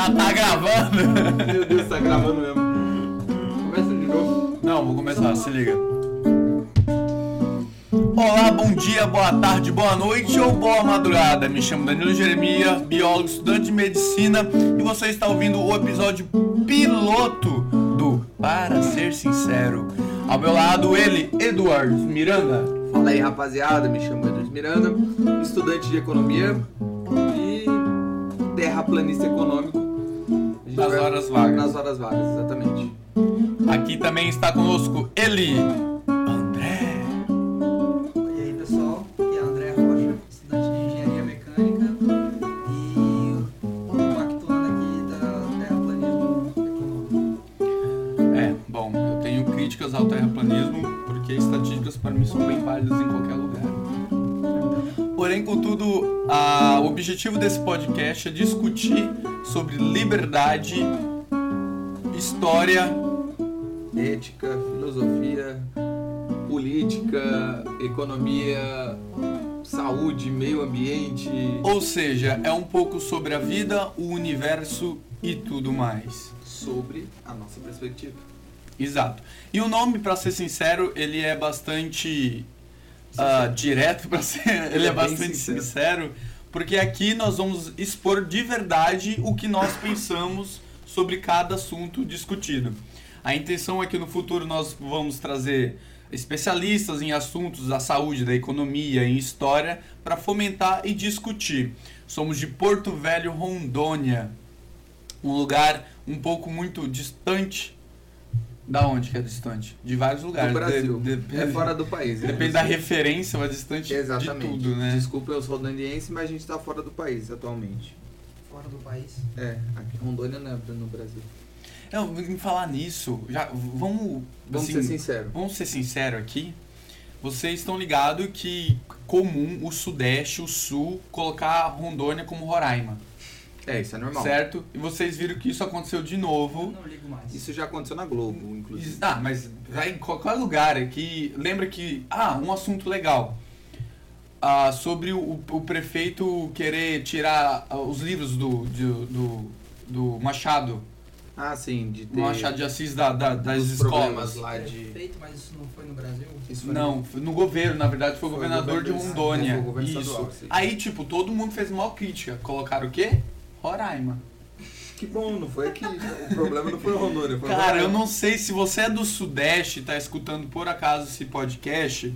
Já tá gravando? Meu Deus, tá gravando mesmo. Começa de novo. Não, vou começar, se liga. Olá, bom dia, boa tarde, boa noite ou boa madrugada. Me chamo Danilo Jeremias, biólogo, estudante de medicina, e você está ouvindo o episódio piloto do Para Ser Sincero. Ao meu lado, ele, Eduardo Miranda. Fala aí, rapaziada. Me chamo Eduardo Miranda, estudante de economia e terraplanista econômico. Nas horas vagas. Nas horas vagas, exatamente. Aqui também está conosco ele, André. E aí pessoal, aqui é André Rocha, estudante de engenharia mecânica e pactuando aqui da terraplanismo econômico. É, bom, eu tenho críticas ao terraplanismo porque estatísticas para mim são bem válidas em qualquer lugar. Porém, contudo, o objetivo desse podcast é discutir sobre liberdade, história, Ética, filosofia, política, economia, saúde, meio ambiente. ou seja, é um pouco sobre a vida, o universo e tudo mais. Sobre a nossa perspectiva. Exato. E o nome, pra ser sincero, ele é bastante ah, direto para ser, ele é é bem bastante sincero. sincero, porque aqui nós vamos expor de verdade o que nós pensamos sobre cada assunto discutido. A intenção é que no futuro nós vamos trazer especialistas em assuntos da saúde, da economia, em história, para fomentar e discutir. Somos de Porto Velho, Rondônia, um lugar um pouco muito distante. Da onde que é distante? De vários lugares. Do Brasil. De- de- é fora do país. Depende da referência, mas distante Exatamente. de tudo, né? Desculpe os rondonienses, mas a gente tá fora do país atualmente. Fora do país. É, aqui Rondônia não é no Brasil. Não, em falar nisso, já vamos, Vamos assim, ser sinceros. vamos ser sinceros aqui. Vocês estão ligados que comum o Sudeste, o Sul, colocar Rondônia como Roraima, É, isso é normal. certo? E vocês viram que isso aconteceu de Eu novo. não ligo mais. Isso já aconteceu na Globo, inclusive. Ah, mas vai em qualquer lugar aqui. Lembra que. Ah, um assunto legal. Ah, sobre o, o prefeito querer tirar ah, os livros do, do, do, do Machado. Ah, sim, de ter Machado de Assis da, da- das escolas. lá de... feito, mas isso não foi no Brasil. Isso foi Não, foi no governo, na verdade foi o Foi governador de governo- Rondônia. foi o governo Isso. estadual. Aí, tipo, todo mundo fez uma crítica. Colocaram o quê? Roraima. Que bom, não foi aqui. o problema não foi Rondônia, foi Cara, Roraima. eu não sei se você é do Sudeste e tá escutando por acaso esse podcast.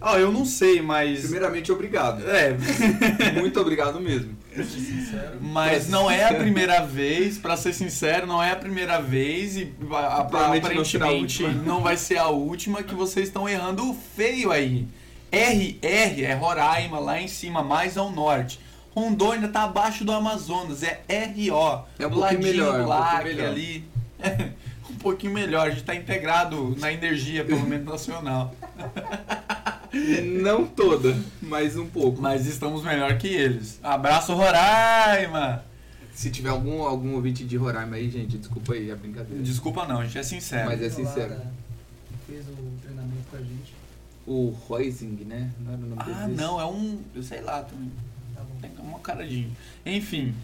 Ó, eu não sei, mas. Primeiramente, obrigado. É, Muito obrigado mesmo. Pra ser sincero. mas não é a primeira vez, pra ser sincero, não é a primeira vez e não aparentemente última. não vai ser a última que vocês estão errando feio aí. RR é Roraima, lá em cima, mais ao norte. Rondônia tá abaixo do Amazonas, é RO. É um do pouquinho melhor, do um pouquinho melhor. ali. um pouquinho melhor, a gente tá integrado na energia, pelo menos nacional. Não toda, mas um pouco. Mas estamos melhor que eles. Abraço, Roraima! Se tiver algum, algum ouvinte de Roraima aí, gente, desculpa aí, é brincadeira. Desculpa não, a gente é sincero. Mas é sincero. Fez o treinamento com a gente. O Roising, né? Não era o nome Ah, dele? não, é um. Eu sei lá também. Tem uma caradinha. Enfim.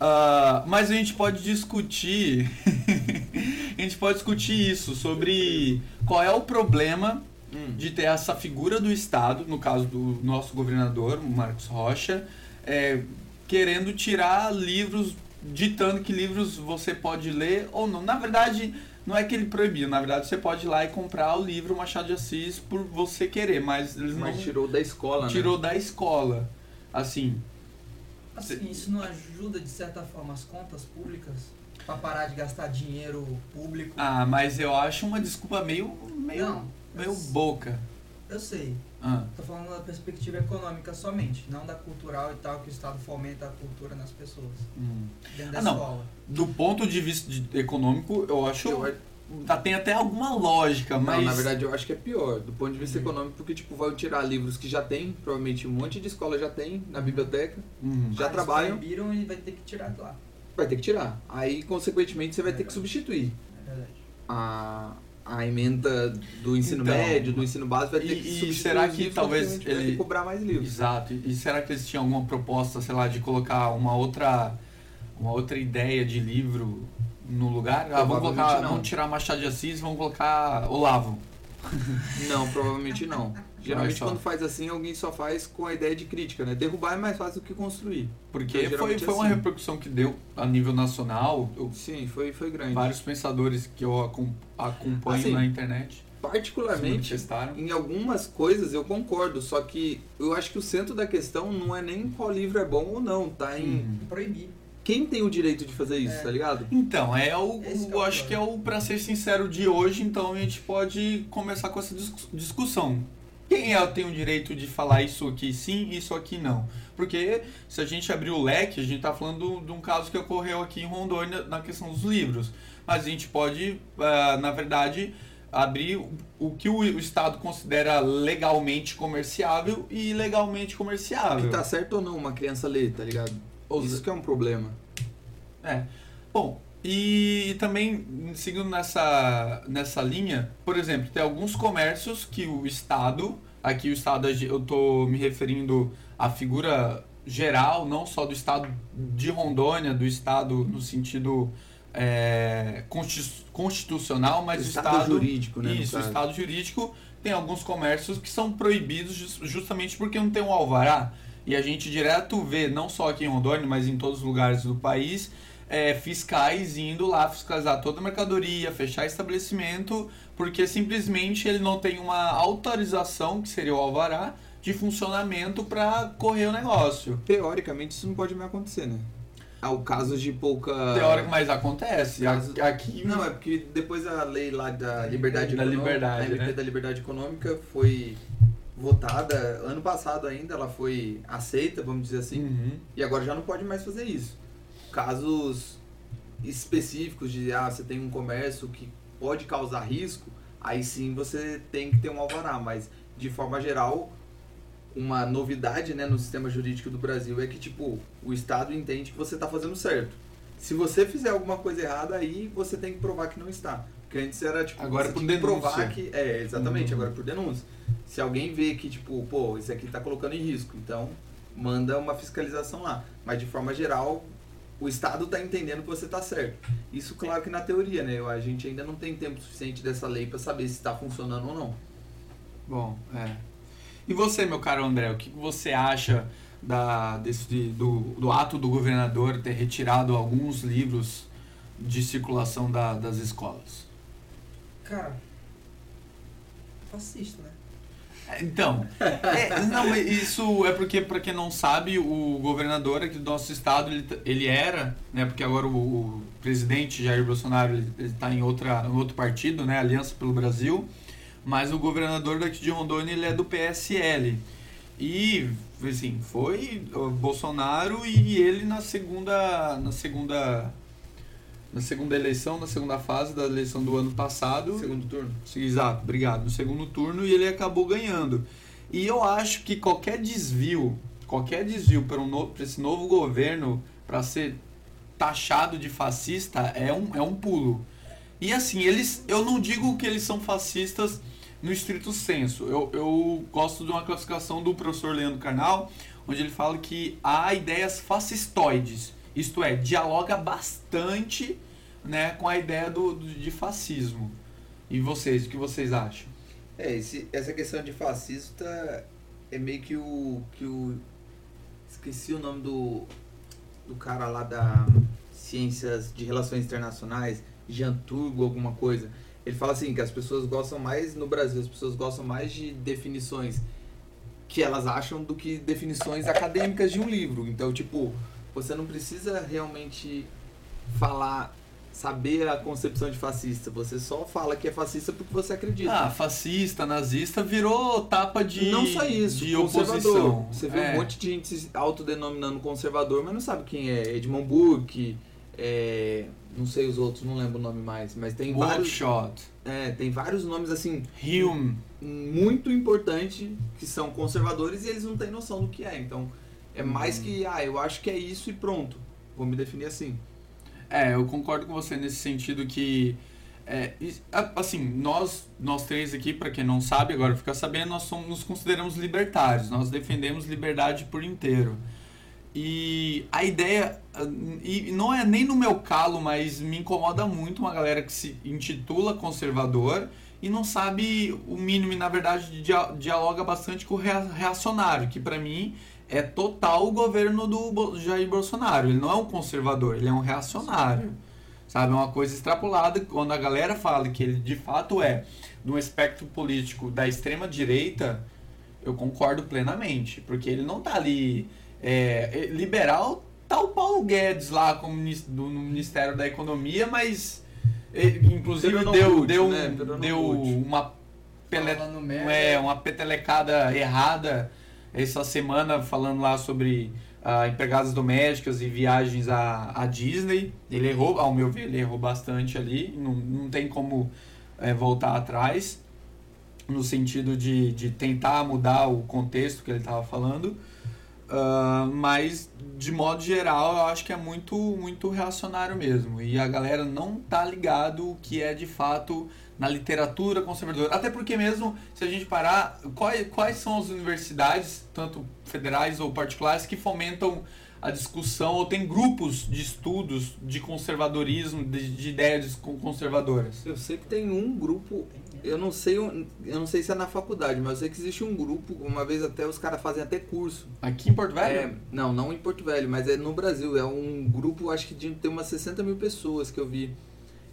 ah, mas a gente pode discutir. a gente pode discutir isso sobre qual é o problema Hum. de ter essa figura do Estado, no caso do nosso governador, o Marcos Rocha, é, querendo tirar livros, ditando que livros você pode ler ou não. Na verdade, não é que ele proibiu, na verdade você pode ir lá e comprar o livro Machado de Assis por você querer, mas eles Mas não tirou da escola, tirou né? da escola. Assim, Assim, isso não ajuda, de certa forma, as contas públicas? Pra parar de gastar dinheiro público? ah, mas eu acho uma desculpa meio, meio, não, meio eu, boca. eu sei. Ah, Tô falando da perspectiva econômica somente, não da cultural e tal, que o Estado fomenta a cultura nas pessoas. hum. Dentro da Ah, não. escola. Do ponto de vista de- econômico, eu acho Eu tem até alguma lógica, mas Não, na verdade eu acho que é pior, do ponto de vista Uhum. econômico, porque tipo, vai tirar livros que já tem, provavelmente um monte de escola já tem na biblioteca, Uhum. Já Mas trabalham. proibiram e vai ter que tirar de lá. vai ter que tirar. Aí, consequentemente, você vai ter que substituir É verdade. a, a emenda do ensino Então, médio, do ensino básico, vai ter e- que e substituir será os que livros, talvez consequentemente, vai ter ele- que cobrar mais livros. Exato. E será que eles tinham alguma proposta, sei lá, de colocar uma outra uma outra ideia de livro no lugar? Ah, vamos colocar, não. vamos tirar Machado de Assis, vamos colocar Olavo. Não, provavelmente não. Geralmente quando faz assim, alguém só faz com a ideia de crítica, né? Derrubar é mais fácil do que construir. Porque Então, foi, geralmente foi uma assim. repercussão que deu a nível nacional. Eu- Sim, foi, foi grande. vários pensadores que eu acom- acompanho Assim, na internet Particularmente, em algumas coisas eu concordo, só que eu acho que o centro da questão não é nem qual livro é bom ou não, tá em Uhum. Proibir. Quem tem o direito de fazer isso, É. tá ligado? Então, é o, Esse que é eu acho que é o pra ser sincero de hoje, então a gente pode começar com essa discu- discussão. Quem é, tem o direito de falar isso aqui sim, isso aqui não? Porque se a gente abrir o leque, a gente tá falando de um caso que ocorreu aqui em Rondônia na questão dos livros. Mas a gente pode, ah, na verdade, abrir o- que o, o Estado considera legalmente comerciável e ilegalmente comerciável. E tá certo ou não uma criança ler, tá ligado? Isso que é um problema. É. Bom, e também seguindo nessa, nessa linha, por exemplo, tem alguns comércios que o Estado, aqui o Estado eu tô me referindo à figura geral, não só do Estado de Rondônia, do Estado no sentido é, consti- constitucional, mas o Estado Estado jurídico, né, Isso, o. Estado jurídico tem alguns comércios que são proibidos jus- justamente porque não tem um alvará. E a gente direto vê, não só aqui em Rondônia, mas em todos os lugares do país, é, fiscais indo lá fiscalizar toda a mercadoria, fechar estabelecimento, porque simplesmente ele não tem uma autorização, que seria o alvará, de funcionamento para correr o negócio. Teoricamente isso não pode mais acontecer, né? Há o caso de pouca. Teórico, mas acontece. Caso- Aqui Não, é porque depois a lei lá da liberdade Da econômica, liberdade, a né? da liberdade econômica foi votada ano passado ainda, ela foi aceita, vamos dizer assim, Uhum. e agora já não pode mais fazer isso. Casos específicos de ah, você tem um comércio que pode causar risco, aí sim você tem que ter um alvará, mas de forma geral, uma novidade né, no sistema jurídico do Brasil é que tipo, o Estado entende que você está fazendo certo. Se você fizer alguma coisa errada, aí você tem que provar que não está. Porque antes era tipo, Agora por que provar denúncia. que. É, exatamente, Uhum. agora por denúncia. Se alguém vê que, tipo, pô, isso aqui tá colocando em risco, então manda uma fiscalização lá. Mas de forma geral, o Estado tá entendendo que você tá certo. Isso, claro que na teoria, né? A gente ainda não tem tempo suficiente dessa lei para saber se tá funcionando ou não. Bom, é. E você, meu caro André, o que você acha da, desse, do, do ato do governador ter retirado alguns livros de circulação da- das escolas? Cara, fascista, né? Então, é, não, isso é porque, para quem não sabe, o governador aqui do nosso estado, ele, ele era, né, porque agora o, o presidente Jair Bolsonaro, está em, outra, em outro partido, né, Aliança pelo Brasil, mas o governador daqui de Rondônia, ele é do PSL. E, assim, foi Bolsonaro e ele na segunda, na segunda, na segunda eleição, na segunda fase da eleição do ano passado, Segundo turno. Exato, obrigado. No segundo turno e ele acabou ganhando. E eu acho que qualquer desvio, qualquer desvio para um no, pra esse novo governo para ser taxado de fascista é um, é um pulo. E assim, eles, eu não digo que eles são fascistas no estrito senso. Eu, eu gosto de uma classificação do professor Leandro Carnal, onde ele fala que há ideias fascistoides. Isto é, dialoga bastante né, com a ideia do, do- de fascismo. E vocês, o que vocês acham? É, esse, essa questão de fascista é meio que o. que o. Esqueci o nome do. do cara lá da Ciências de Relações Internacionais, Jean Turgo, alguma coisa. Ele fala assim que as pessoas gostam mais no Brasil, as pessoas gostam mais de definições que elas acham do que definições acadêmicas de um livro. Então, tipo, você não precisa realmente falar, saber a concepção de fascista. Você só fala que é fascista porque você acredita. Ah, fascista, nazista virou tapa de não só isso, de conservador. oposição. Você vê É. um monte de gente se autodenominando conservador, mas não sabe quem é. Edmund Burke, é, não sei os outros, não lembro o nome mais, mas tem vários, Workshop, é, tem vários nomes assim Hume. muito importantes que são conservadores e eles não têm noção do que é. Então é mais Hum. que, ah, eu acho que é isso e pronto. Vou me definir assim. É, eu concordo com você nesse sentido que é, assim, nós nós três aqui, para quem não sabe, agora fica sabendo, nós somos, nos consideramos libertários. Nós defendemos liberdade por inteiro. E a ideia, e não é nem no meu calo, mas me incomoda muito uma galera que se intitula conservador e não sabe o mínimo, e na verdade dialoga bastante com o reacionário, que para mim é total o governo do Jair Bolsonaro. Ele não é um conservador, ele é um reacionário. Sabe? É uma coisa extrapolada quando a galera fala que ele de fato é de um espectro político da extrema direita, eu concordo plenamente, porque ele não tá ali é, é, liberal tá o Paulo Guedes lá como do, no Ministério da Economia, mas inclusive deu, deu, né? deu uma, pele, é, uma petelecada errada essa semana falando lá sobre uh, empregadas domésticas e viagens à, à Disney. Ele errou, ao meu ver, ele errou bastante ali, não, não tem como é, voltar atrás no sentido de, de tentar mudar o contexto que ele estava falando. Uh, mas de modo geral eu acho que é muito muito reacionário mesmo e a galera não tá ligado o que é de fato na literatura conservadora até porque mesmo se a gente parar quais, quais são as universidades tanto federais ou particulares que fomentam a discussão ou tem grupos de estudos de conservadorismo de, de ideias conservadoras eu sei que tem um grupo eu não sei, eu não sei se é na faculdade, mas eu sei que existe um grupo, uma vez até os caras fazem até curso. Aqui em Porto Velho? É, não, não em Porto Velho, mas é no Brasil. É um grupo, acho que de, tem umas 60 mil pessoas que eu vi.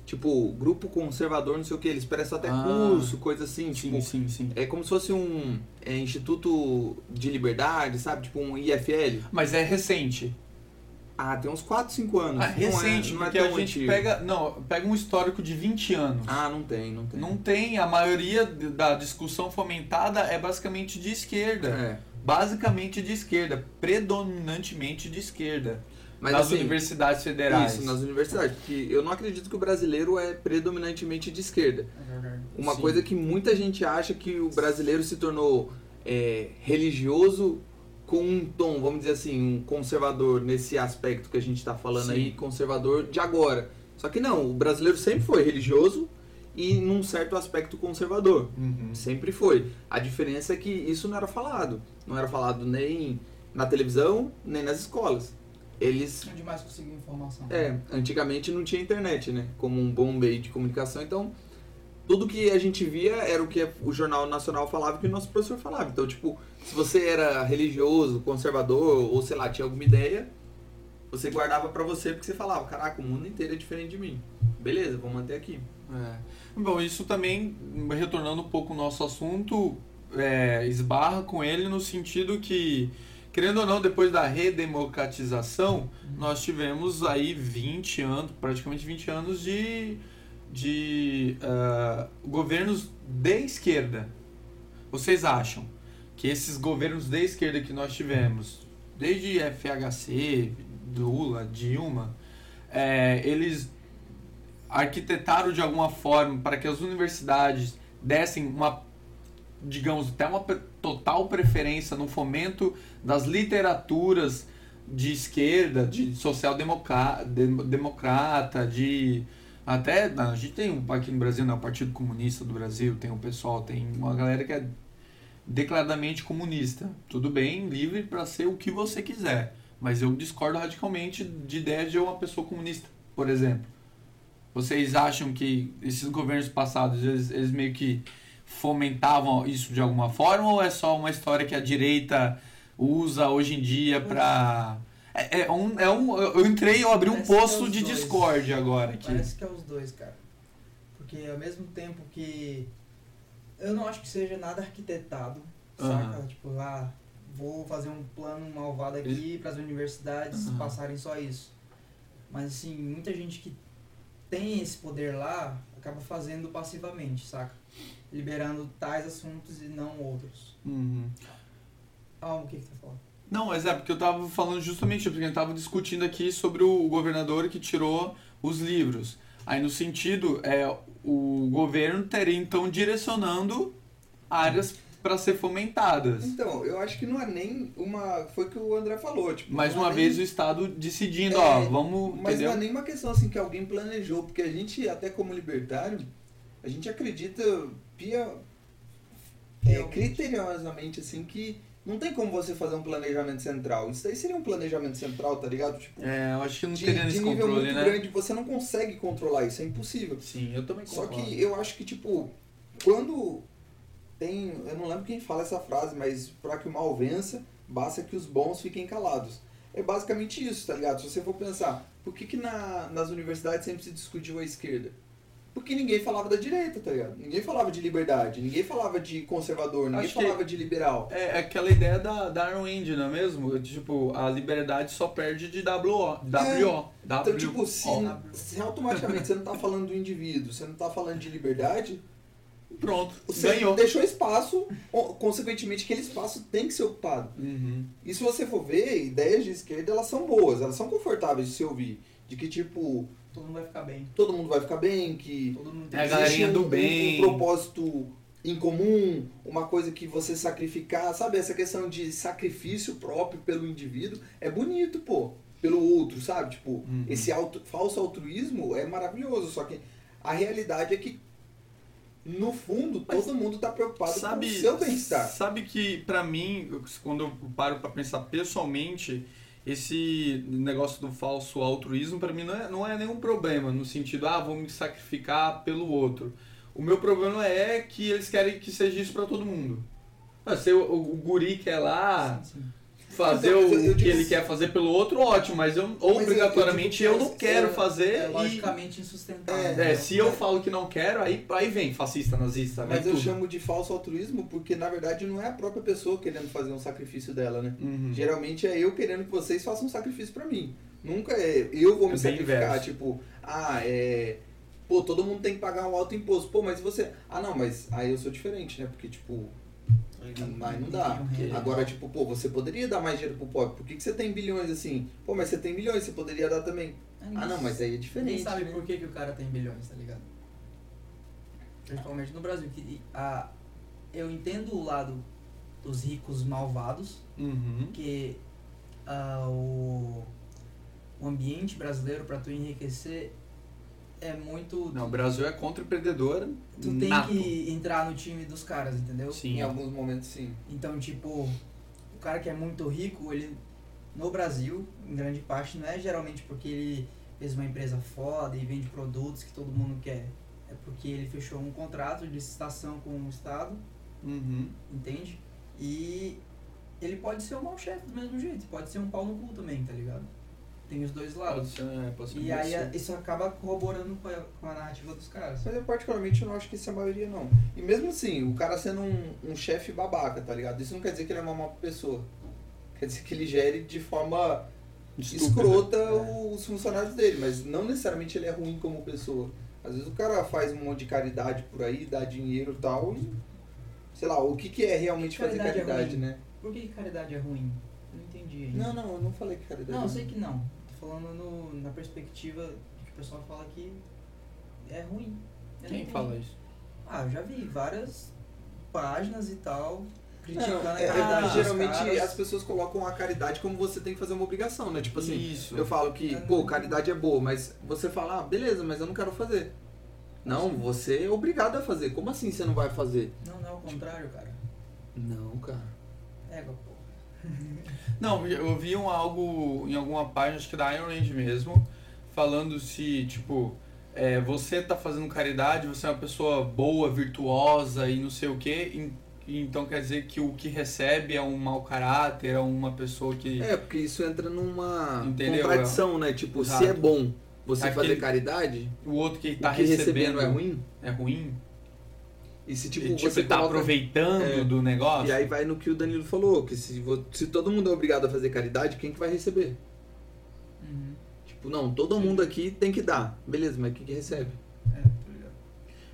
Tipo, grupo conservador, não sei o que, eles prestam até ah, curso, coisa assim. Sim, tipo, sim, sim. É como se fosse um é, Instituto de Liberdade, sabe? Tipo um IFL. Mas é recente. Ah, tem uns 4, 5 anos. Ah, recente, não é, não é porque a gente antigo. pega. Não, pega um histórico de 20 anos. Ah, não tem, não tem. Não tem. A maioria da discussão fomentada é basicamente de esquerda. É. Basicamente de esquerda. Predominantemente de esquerda. Mas, nas assim, universidades federais. Isso, nas universidades. Porque eu não acredito que o brasileiro é predominantemente de esquerda. É Uma Sim. coisa que muita gente acha que o brasileiro se tornou é, religioso com um tom, vamos dizer assim, um conservador nesse aspecto que a gente está falando Sim. aí, conservador de agora. Só que não, o brasileiro sempre foi religioso e num certo aspecto conservador. Uhum. Sempre foi. A diferença é que isso não era falado. Não era falado nem na televisão, nem nas escolas. Eles. Onde mais conseguiam informação. É, antigamente não tinha internet, né? Como um bom meio de comunicação, então tudo que a gente via era o que o Jornal Nacional falava e que o nosso professor falava. Então, tipo, se você era religioso, conservador, ou sei lá, tinha alguma ideia, você guardava para você porque você falava, caraca, o mundo inteiro é diferente de mim. Beleza, vou manter aqui. É. Bom, isso também, retornando um pouco o nosso assunto, é, esbarra com ele no sentido que, querendo ou não, depois da redemocratização, nós tivemos aí 20 anos, praticamente 20 anos de de uh, governos de esquerda. Vocês acham que esses governos de esquerda que nós tivemos, desde FHC, Lula, Dilma, é, eles arquitetaram de alguma forma para que as universidades dessem uma, digamos, até uma total preferência no fomento das literaturas de esquerda, de social-democrata, de até a gente tem um aqui no Brasil, né, o Partido Comunista do Brasil, tem o pessoal, tem uma galera que é declaradamente comunista. Tudo bem, livre para ser o que você quiser, mas eu discordo radicalmente de ideia de uma pessoa comunista, por exemplo. Vocês acham que esses governos passados eles, eles meio que fomentavam isso de alguma forma ou é só uma história que a direita usa hoje em dia para é, é, um, é um. Eu entrei e eu abri Parece um poço é de dois. Discord agora. Aqui. Parece que é os dois, cara. Porque ao mesmo tempo que. Eu não acho que seja nada arquitetado, uhum. saca? Tipo, lá, ah, vou fazer um plano malvado aqui para as universidades uhum. passarem só isso. Mas assim, muita gente que tem esse poder lá acaba fazendo passivamente, saca? Liberando tais assuntos e não outros. Uhum. Ah, o que, que tá falando? Não, mas é porque eu estava falando justamente porque a gente estava discutindo aqui sobre o governador que tirou os livros. Aí no sentido, é, o governo teria então direcionando áreas para ser fomentadas. Então, eu acho que não é nem uma. Foi o que o André falou. Tipo, Mais uma é vez nem... o Estado decidindo, é, ó, vamos. Mas entendeu? não é nem uma questão assim que alguém planejou, porque a gente, até como libertário, a gente acredita é, criteriosamente assim que Não tem como você fazer um planejamento central. Isso daí seria um planejamento central, tá ligado? Tipo, É, eu acho que não de, teria de nível controle, muito né? grande, você não consegue controlar isso, é impossível. Sim, eu também Só concordo. que eu acho que, tipo, quando tem. Eu não lembro quem fala essa frase, mas pra que o mal vença, basta que os bons fiquem calados. É basicamente isso, tá ligado? Se você for pensar, por que, que na, nas universidades sempre se discutiu a esquerda? Porque ninguém falava da direita, tá ligado? Ninguém falava de liberdade, ninguém falava de conservador, ninguém Acho falava de liberal. É aquela ideia da, da Iron Wind, não é mesmo? Tipo, a liberdade só perde de WO. WO. Então, tipo, se, se automaticamente você não tá falando do indivíduo, você não tá falando de liberdade, Pronto, você ganhou. deixou espaço, consequentemente aquele espaço tem que ser ocupado. Uhum. E se você for ver, ideias de esquerda, elas são boas, elas são confortáveis de se ouvir. De que, tipo, Todo mundo vai ficar bem. todo mundo vai ficar bem, que Todo mundo tem É a galerinha existe um, do bem. um propósito em comum, uma coisa que você sacrificar, sabe? Essa questão de sacrifício próprio pelo indivíduo é bonito, pô. Pelo outro, sabe? Tipo, Uhum. esse auto- falso altruísmo é maravilhoso, só que a realidade é que, no fundo, Mas todo mundo tá preocupado sabe, com o seu bem-estar. Sabe que, pra mim, quando eu paro pra pensar pessoalmente, esse negócio do falso altruísmo, pra mim, não é, não é nenhum problema, no sentido, ah, vou me sacrificar pelo outro. O meu problema é que eles querem que seja isso pra todo mundo. Ah, se o, o, o guri lá Sim, sim. Fazer Então, mas eu- o eu que digo ele assim- quer fazer pelo outro, ótimo, mas eu obrigatoriamente eu eu, digo não que quero é- fazer É e... logicamente insustentável. É, É, se eu falo que não quero, aí, aí vem fascista, nazista, Mas eu tudo. chamo de falso altruísmo porque, na verdade, não é a própria pessoa querendo fazer um sacrifício dela, né? Uhum. Geralmente é eu querendo que vocês façam um sacrifício pra mim. Nunca é eu vou me É sacrificar, inverso. tipo, ah, é. Pô, todo mundo tem que pagar um alto imposto. Pô, mas você. Ah, não, mas aí eu sou diferente, né? Porque, tipo. Mas não dá. Agora, tipo, pô, você poderia dar mais dinheiro pro pobre. Por que, que você tem bilhões assim? Pô, mas você tem milhões, você poderia dar também. Ah, não, mas aí é Ninguém diferente. sabe né? por que, que o cara tem bilhões, tá ligado? Principalmente no Brasil. Que, a, eu entendo o lado dos ricos malvados, Uhum. que ah, o, o ambiente brasileiro para tu enriquecer é muito. Não, o Brasil é contra-empreendedor tu tem nato. que entrar no time dos caras, entendeu? Sim. Em alguns momentos, sim. Então, tipo, o cara que é muito rico, ele no Brasil, em grande parte, não é geralmente porque ele fez uma empresa foda e vende produtos que todo mundo quer. É porque ele fechou um contrato de licitação com o Estado, Uhum. entende? E ele pode ser um mau chefe do mesmo jeito, pode ser um pau no cu também, tá ligado? Tem os dois Pode lados. ser, é, pode ser E aí sim. isso acaba corroborando com a, com a narrativa dos caras. Mas eu particularmente eu não acho que isso é a maioria, não. E mesmo assim, o cara sendo um, um chefe babaca, tá ligado? Isso não quer dizer que ele é uma má pessoa. Quer dizer que ele gere de forma Estúpido. escrota É. os funcionários dele, mas não necessariamente ele é ruim como pessoa. Às vezes o cara faz um monte de caridade por aí, dá dinheiro e tal, e sei lá, o que, que é realmente fazer Caridade é caridade, ruim. né? Por que que caridade é ruim? Eu não entendi ainda. Não, não, eu não falei que caridade Não, é eu sei ruim. que não. Falando no, na perspectiva que o pessoal fala que é ruim. Quem fala isso? Ah, eu já vi várias páginas e tal criticando Não, a é, é caridade porque dos geralmente caras. as pessoas colocam a caridade como você tem que fazer uma obrigação, né? Tipo assim, Isso. Eu falo que, Eu pô, caridade é boa, mas você fala, ah, beleza, mas eu não quero fazer. Não, você é obrigado a fazer. Como assim você não vai fazer? Não, não é o contrário, cara. Não, cara. Égua, pô. Não, eu vi um algo em alguma página, acho que da Iron Range mesmo, falando se, tipo, é, você tá fazendo caridade, você é uma pessoa boa, virtuosa e não sei o quê, e- então quer dizer que o que recebe é um mau caráter, é uma pessoa que. É, porque isso entra numa Entendeu? contradição, né? Tipo, se Exato. é bom você Aquele- fazer caridade, O outro que tá que recebendo recebendo é ruim. é ruim. E se tipo, e, tipo, você tá coloca- aproveitando É. do negócio. E aí vai no que o Danilo falou, que se, se todo mundo é obrigado a fazer caridade, quem que vai receber? Uhum. Tipo, não, todo mundo aqui tem que dar. Beleza, mas quem que recebe? É, tá ligado.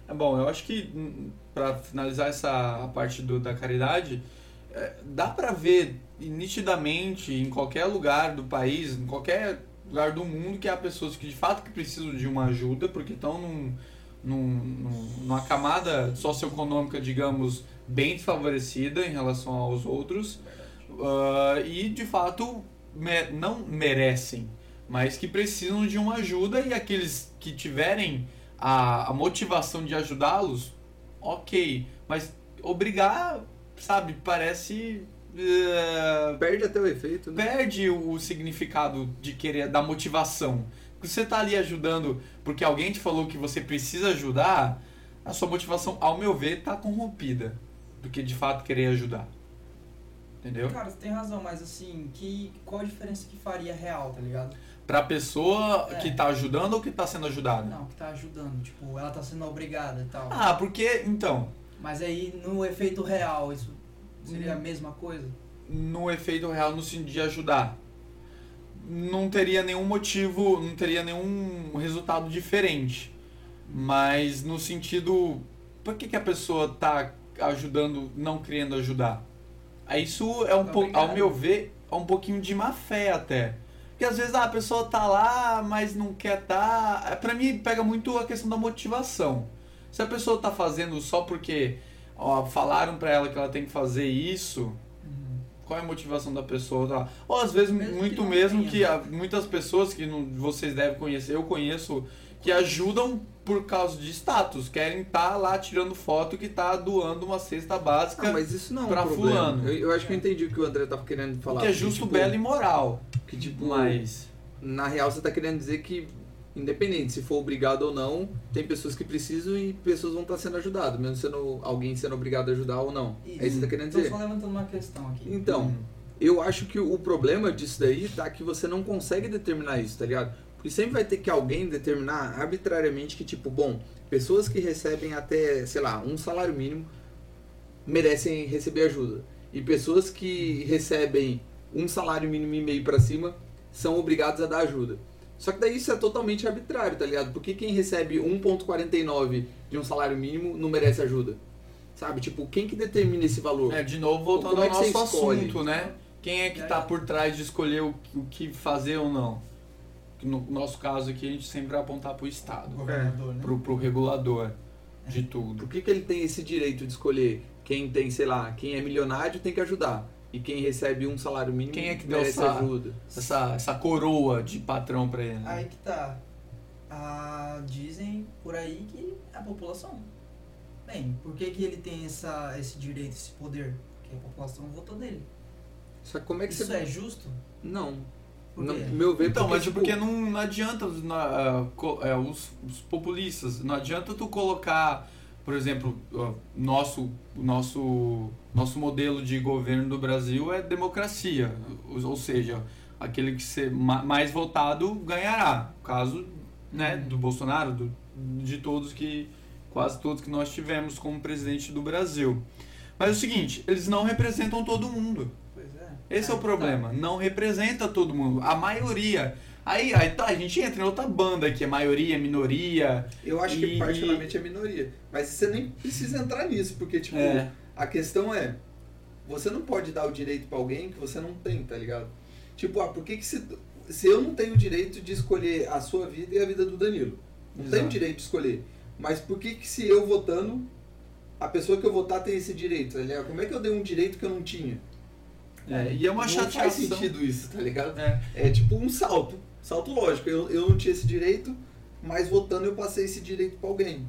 É bom, eu acho que hum, pra finalizar essa parte do, da caridade, é, dá pra ver nitidamente em qualquer lugar do país, em qualquer lugar do mundo que há pessoas que de fato que precisam de uma ajuda porque estão num, num, num- numa camada socioeconômica, digamos, bem desfavorecida em relação aos outros ah, e de fato me- não merecem, mas que precisam de uma ajuda e aqueles que tiverem a, a motivação de ajudá-los, ok, mas obrigar, sabe, parece é, Perde até o efeito, né? perde o significado de querer, da motivação. Você tá ali ajudando porque alguém te falou que você precisa ajudar, a sua motivação, ao meu ver, tá corrompida do que de fato querer ajudar. Entendeu? Cara, você tem razão, mas assim, que, qual a diferença que faria real, tá ligado? Pra pessoa É. que tá ajudando ou que tá sendo ajudada? Não, que tá ajudando, tipo, ela tá sendo obrigada e tal. Ah, porque, então, Mas aí, no efeito real, isso seria a Hum. mesma coisa? no efeito real, no sentido de ajudar, não teria nenhum motivo, não teria nenhum resultado diferente. Mas no sentido, por que, que a pessoa tá ajudando, não querendo ajudar? Isso é um Tá pouco, ao meu ver, é um pouquinho de má fé até. Porque às vezes ah, a pessoa tá lá, mas não quer tá. Pra mim pega muito a questão da motivação. Se a pessoa tá fazendo só porque ó, falaram pra ela que ela tem que fazer isso, qual é a motivação da pessoa? Tá? Ou às vezes, Mesmo que muito não mesmo tenha. que há muitas pessoas que não, vocês devem conhecer, eu conheço, que ajudam por causa de status, querem estar lá tirando foto que tá doando uma cesta básica, Ah, mas isso não é um pra problema. fulano. Eu, eu acho que eu entendi o que o André tava querendo falar. que é justo, tipo, belo e moral. Que tipo, Mas. na real você tá querendo dizer que, independente se for obrigado ou não, tem pessoas que precisam e pessoas vão estar sendo ajudadas, mesmo sendo alguém sendo obrigado a ajudar ou não. É isso que você tá querendo Tô dizer? só levantando uma questão aqui. Então, eu acho que o problema disso daí tá que você não consegue determinar isso, tá ligado? Porque sempre vai ter que alguém determinar arbitrariamente que, tipo, bom, pessoas que recebem até, sei lá, um salário mínimo merecem receber ajuda. E pessoas que recebem um salário mínimo e meio pra cima são obrigados a dar ajuda. Só que daí isso é totalmente arbitrário, tá ligado? Porque quem recebe 1.49 de um salário mínimo não merece ajuda? Sabe? Tipo, quem que determina esse valor? É, de novo, voltando Como é ao você nosso escolhe? assunto, né? Quem é que É. tá por trás de escolher o, o que fazer ou não? No nosso caso aqui, a gente sempre vai apontar pro O Estado, governador, né? pro, pro regulador de tudo. Por que, que ele tem esse direito de escolher quem tem, sei lá, quem é milionário tem que ajudar? E quem recebe um salário mínimo Quem é que deu essa- ajuda? Essa, essa coroa de patrão pra ele. né? Aí que tá. Ah, dizem por aí que é a população. Bem, por que, que ele tem essa, esse direito, esse poder? Porque a população votou nele. Só que como é que Isso você. é justo? Não. No meu ver, Então, mas é tipo, porque não, não adianta na- ah, co- é, os, os populistas, não adianta tu colocar, por exemplo, nosso, o nosso, nosso modelo de governo do Brasil é democracia, ou, seja, aquele que ser ma- mais votado ganhará. Caso né, do Bolsonaro, do, de todos que, quase todos que nós tivemos como presidente do Brasil. Mas é o seguinte, eles não representam todo mundo. Pois é. Esse é o Aí que problema. Não representa todo mundo. A maioria. Aí, aí tá, a gente entra em outra banda que é maioria, minoria. eu acho e- que particularmente é minoria. Mas você nem precisa entrar nisso, porque, tipo, É. a questão é: você não pode dar o direito pra alguém que você não tem, tá ligado? Tipo, ah, por que, que se, se eu não tenho o direito de escolher a sua vida e a vida do Danilo? Não Exato. tenho direito de escolher. Mas por que, que se eu votando, a pessoa que eu votar tem esse direito, tá ligado? Como é que eu dei um direito que eu não tinha? É, e é uma não chateação. faz sentido isso, tá ligado? É. É tipo um salto. Salto lógico. Eu, eu não tinha esse direito, mas votando eu passei esse direito pra alguém.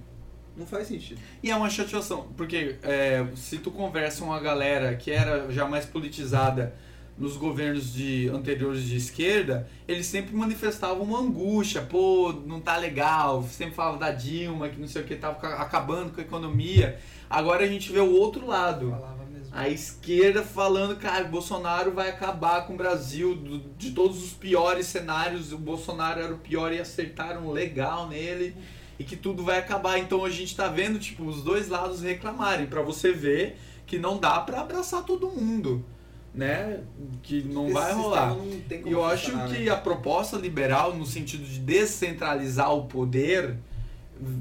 Não faz sentido. E é uma chateação, porque é, se tu conversa com uma galera que era já mais politizada nos governos de anteriores de esquerda, eles sempre manifestavam uma angústia, pô, não tá legal, sempre falava da Dilma, que não sei o que, tava ca- acabando com a economia. Agora a gente vê o outro lado. Falava. A esquerda falando, cara, Bolsonaro vai acabar com o Brasil, do- de todos os piores cenários, o Bolsonaro era o pior e acertaram legal nele, e que tudo vai acabar. Então a gente tá vendo, tipo, os dois lados reclamarem, pra você ver que não dá pra abraçar todo mundo, né? Que não Esse vai rolar. não E eu acho que né? a proposta liberal, no sentido de descentralizar o poder,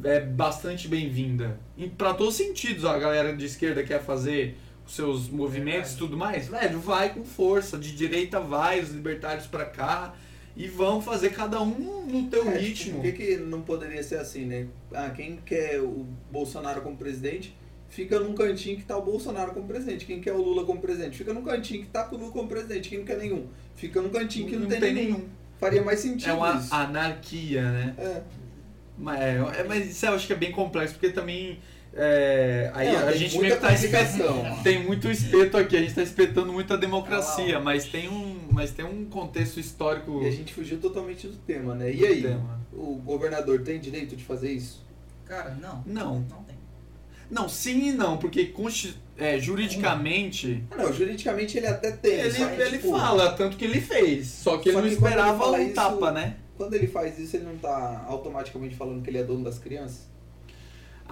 é bastante bem-vinda. E para todos os sentidos, a galera de esquerda quer fazer seus movimentos e tudo mais, velho, vai com força. De direita vai, os libertários para cá. E vão fazer cada um no teu É, tipo, ritmo. por que, que não poderia ser assim, né? Ah, quem quer o Bolsonaro como presidente, fica num cantinho que tá o Bolsonaro como presidente. Quem quer o Lula como presidente, fica num cantinho que tá com o Lula como presidente. Quem não quer nenhum, fica num cantinho que não, tem, nenhum. Faria mais sentido É uma isso. anarquia, né? É. Mas, é, é, mas isso eu acho que é bem complexo, porque também É, aí Não, a tem gente meio que tá espetando. Tem muito espeto aqui, a gente tá espetando muito a democracia, Ah mas tem um, mas tem um contexto histórico E a gente fugiu totalmente do tema, né? E do aí, tema. o governador tem direito de fazer isso? Cara, não. Não. Não tem. Não, sim e não, porque é, juridicamente Ah, não, juridicamente ele até tem. ele, que, ele tipo, fala, tanto que ele fez. Só que ele Só não que ele esperava fala um isso- tapa, né? Quando ele faz isso, ele não tá automaticamente falando que ele é dono das crianças?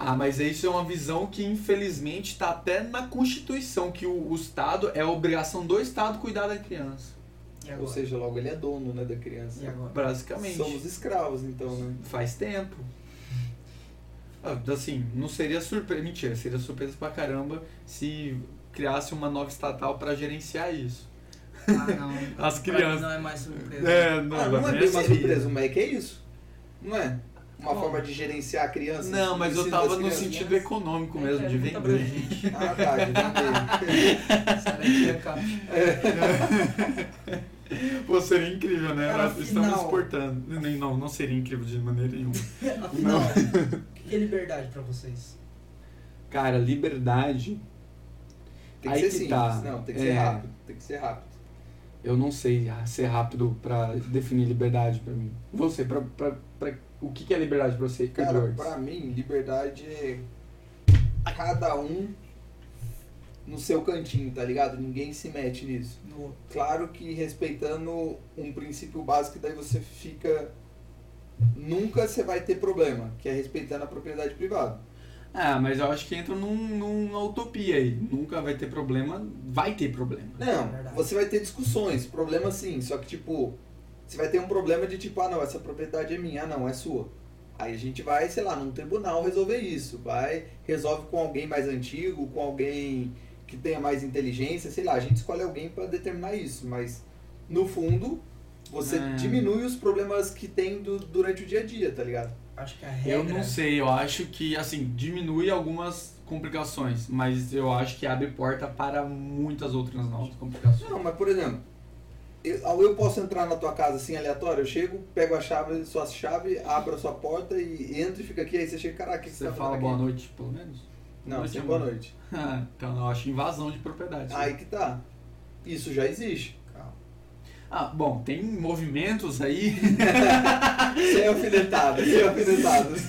Ah, mas isso é uma visão que infelizmente está até na Constituição, que o, o Estado é a obrigação do Estado cuidar da criança. Ou seja, logo ele é dono né, da criança. E agora? Basicamente. Somos escravos, então, né? Faz tempo. Ah, Assim, não seria surpresa. Mentira, seria surpresa pra caramba se criasse uma nova estatal pra gerenciar isso. Ah, não. As crianças. Não é mais surpresa. É, não, ah, não é mim bem seria. surpresa, o MEC é isso. Não é? Uma Bom. forma de gerenciar a criança. Não, mas eu tava no sentido econômico mesmo, É, de vender. Ah, tá, de vender. Acap. Pô, seria incrível, né? Cara, Nós Estamos afinal- exportando. Não, não seria incrível de maneira nenhuma. Afinal, o que é liberdade pra vocês? Cara, liberdade. Tem que Aí ser que simples. tá. Não, tem que É. ser rápido. Tem que ser rápido. Eu não sei ser rápido pra definir liberdade pra mim. Você, pra, pra, pra- o que que é liberdade pra você, Cara, pra mim, liberdade é cada um no seu cantinho, tá ligado? Ninguém se mete nisso. No Claro que respeitando um princípio básico, daí você fica. Nunca você vai ter problema, que é respeitando a propriedade privada. Ah, mas eu acho que entra num, numa utopia aí. Nunca vai ter problema, vai ter problema. Não, verdade. você vai ter discussões, problema sim, só que tipo, você vai ter um problema de tipo, ah não, essa propriedade é minha, ah não, é sua. Aí a gente vai, sei lá, num tribunal resolver isso. Vai, resolve com alguém mais antigo, com alguém que tenha mais inteligência, sei lá, a gente escolhe alguém pra determinar isso, mas no fundo, você É. diminui os problemas que tem do- durante o dia a dia, tá ligado? Acho que a regra. Eu não sei, eu acho que, assim, diminui algumas complicações, mas eu acho que abre porta para muitas outras novas complicações. Não, mas por exemplo, eu, eu posso entrar na tua casa assim aleatório, eu chego, pego a chave, sua chave, abro a sua porta e entro e fica aqui, aí você chega, caraca, o que Você tá fala boa aqui? noite, pelo menos? Não, Noite sim, é boa noite. então eu acho invasão de propriedade. Aí que tá. Isso já existe. Ah, bom, tem movimentos aí, Sem alfinetadas, sem alfinetadas.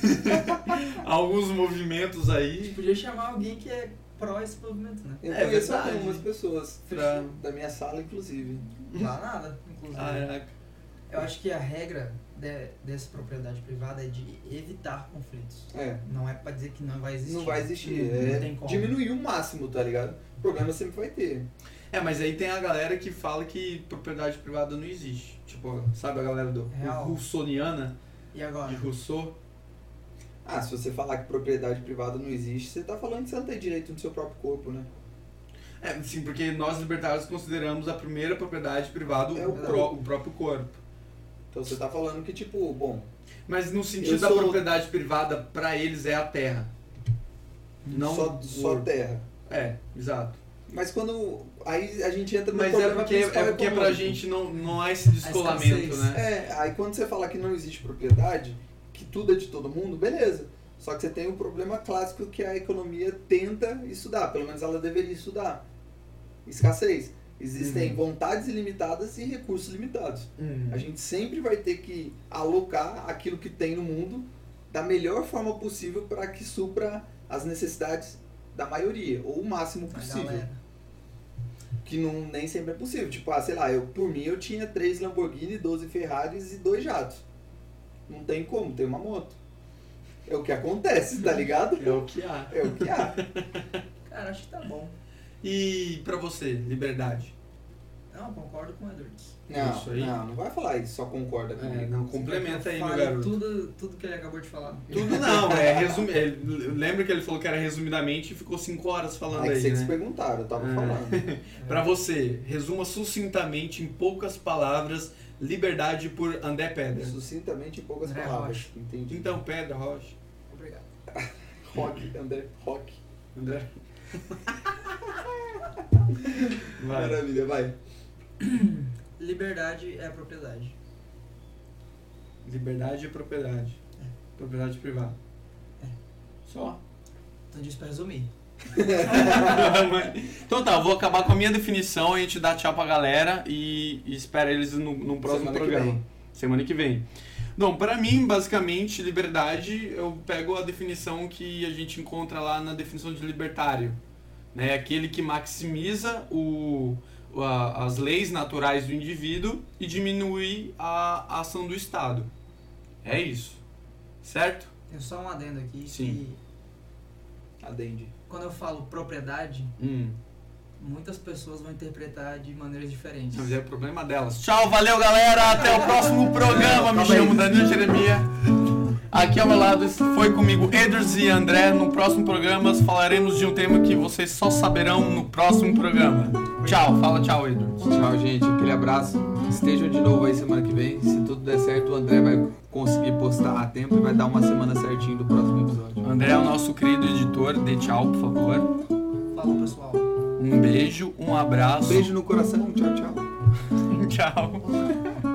alguns movimentos A aí. gente podia chamar alguém que é pró esse movimento, né? Eu É conheço verdade. algumas pessoas, pra, da minha sala, inclusive. Lá nada, inclusive. Caraca. Eu acho que a regra de- dessa propriedade privada é de evitar conflitos. É, Não é pra dizer que não vai existir. não vai existir. Não, é não tem como. diminuir o máximo, tá ligado? O problema sempre vai ter. É, mas aí tem a galera que fala que propriedade privada não existe. Tipo, sabe a galera do Real. Russoniana, E agora? de Rousseau? Ah, se você falar que propriedade privada não existe, você tá falando que você não tem direito no seu próprio corpo, né? É, sim, porque nós libertários consideramos a primeira propriedade privada É o, pró- o próprio corpo. Então você tá falando que, tipo, bom, Mas no sentido da sou- propriedade privada, pra eles é a terra. Não só, só terra. É, exato. Mas quando. Aí a gente entra no Mas é problema porque, principal é porque pra econômico. gente não, não há esse descolamento, né? É, aí quando você fala que não existe propriedade, que tudo é de todo mundo, beleza. Só que você tem o problema clássico que a economia tenta estudar, pelo menos ela deveria estudar. Escassez. Existem Uhum. vontades ilimitadas e recursos limitados. Hum. A gente sempre vai ter que alocar aquilo que tem no mundo da melhor forma possível para que supra as necessidades da maioria, ou o máximo possível. Que não, nem sempre é possível. Tipo, ah, sei lá, eu, por mim eu tinha três Lamborghini, 12 Ferraris e dois jatos. Não tem como, tem uma moto. É o que acontece, tá ligado? É o que há. É o que há. Cara, acho que tá bom. E pra você, liberdade? Não, concordo com o Edwards. Não, Isso aí. não, não vai falar isso, só concorda É, comigo. não, complementa aí, meu garoto. tudo, tudo que ele acabou de falar. Tudo não, é resumi... é, Lembra que ele falou que era resumidamente e ficou cinco horas falando É que aí, vocês né? perguntaram, eu tava É. falando. Pra você, resuma sucintamente, em poucas palavras, liberdade por André Pedra. Sucintamente em poucas André palavras. Rocha. Entendi. Então, Pedra, Rocha. Obrigado. Rock, André, rock. André. Vai. Maravilha, vai. Liberdade é propriedade. Liberdade e propriedade. Propriedade privada. É. Só? Então disso pra resumir. então tá, vou acabar com a minha definição, a gente dá tchau pra galera e, e espera eles no, no próximo Semana que programa. vem. Semana que vem. Não, para mim, basicamente, liberdade, eu pego a definição que a gente encontra lá na definição de libertário. Né? Aquele que maximiza o, as leis naturais do indivíduo e diminui a, ação do Estado. É isso. Certo? Tem só um adendo aqui Sim. que Adende. quando eu falo propriedade, Hum. muitas pessoas vão interpretar de maneiras diferentes. Mas é problema delas. Tchau, valeu galera, até o próximo programa. Me chamo Danilo Jeremia. Aqui ao meu lado foi comigo Eders e André. No próximo programa falaremos de um tema que vocês só saberão no próximo programa. Tchau, fala tchau, Eders. Tchau, gente. Aquele abraço. Estejam de novo aí semana que vem. Se tudo der certo, o André vai conseguir postar a tempo e vai dar uma semana certinho do próximo episódio. André é o nosso querido editor. Dê tchau, por favor. Falou, pessoal. Um beijo, um abraço. Beijo no coração. Tchau, tchau. tchau.